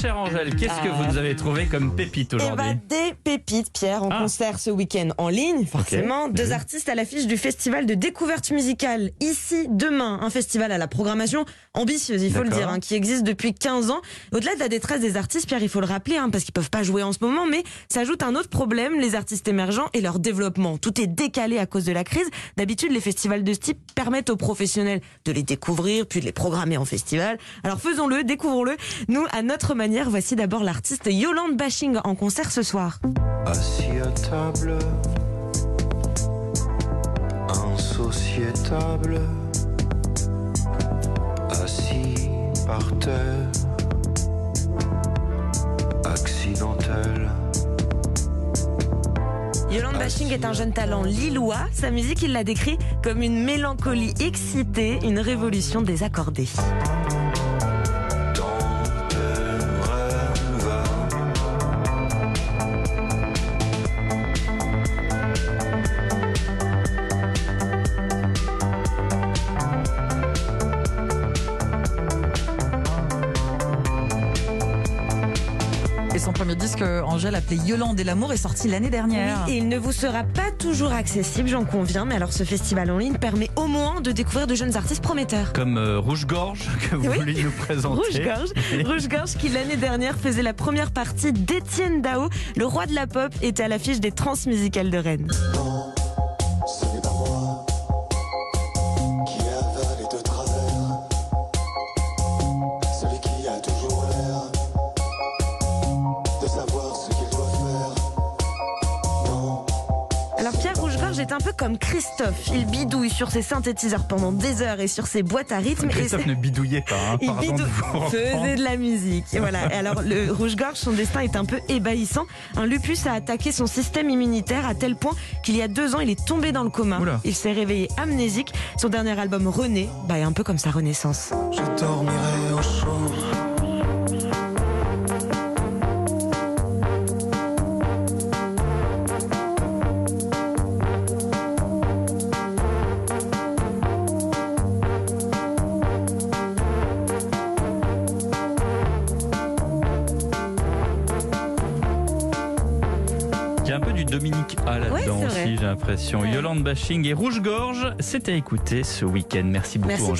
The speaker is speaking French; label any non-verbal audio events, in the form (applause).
chère Angèle, qu'est-ce que vous nous avez trouvé comme pépite Eh aujourd'hui ben, des pépites, Pierre, en Ah. concert ce week-end en ligne, forcément. Deux artistes à l'affiche du festival de découverte musicale. Ici, demain, un festival à la programmation ambitieuse, il faut le D'accord. dire, hein, qui existe depuis 15 ans. Au-delà de la détresse des artistes, Pierre, il faut le rappeler, hein, parce qu'ils peuvent pas jouer en ce moment, mais s'ajoute un autre problème, les artistes émergents et leur développement. Tout est décalé à cause de la crise. D'habitude, les festivals de ce type permettent aux professionnels de les découvrir, puis de les programmer en festival. Alors faisons-le, découvrons-le. Nous, à notre manière, voici d'abord l'artiste Yolande Bashing en concert ce soir. Assis à table, insociétable, assis par terre, accidentel. Yolande Bashing est un jeune talent lillois. Sa musique, il la décrit comme une mélancolie excitée, une révolution désaccordée. Son premier disque, euh, Angèle, appelé Yolande et l'amour, est sorti l'année dernière. Oui, et il ne vous sera pas toujours accessible, j'en conviens, mais alors ce festival en ligne permet au moins de découvrir de jeunes artistes prometteurs. Comme euh, Rouge-Gorge (laughs) que vous Oui. voulez nous présenter. Rouge-Gorge, Rouge-Gorge qui l'année dernière faisait la première partie d'Étienne Dao, le roi de la pop, était à l'affiche des transmusicales de Rennes. Alors Pierre Rouge-Gorge est un peu comme Christophe, il bidouille sur ses synthétiseurs pendant des heures et sur ses boîtes à rythme. et Christophe ne bidouillait pas, hein, (laughs) Il bidou- de faisait de la musique. Et voilà. Et alors, le rouge-gorge, son destin est un peu ébahissant. Un lupus a attaqué son système immunitaire à tel point qu'il y a deux ans, il est tombé dans le coma. Oula. Il s'est réveillé amnésique. Son dernier album, René, bah, est un peu comme sa renaissance. je dormirai au chaud. Dominique A là-dedans Ouais, aussi, j'ai l'impression. Ouais. Yolande Bashing et Rouge-Gorge, c'est à écouter ce week-end. Merci beaucoup Merci, Angèle.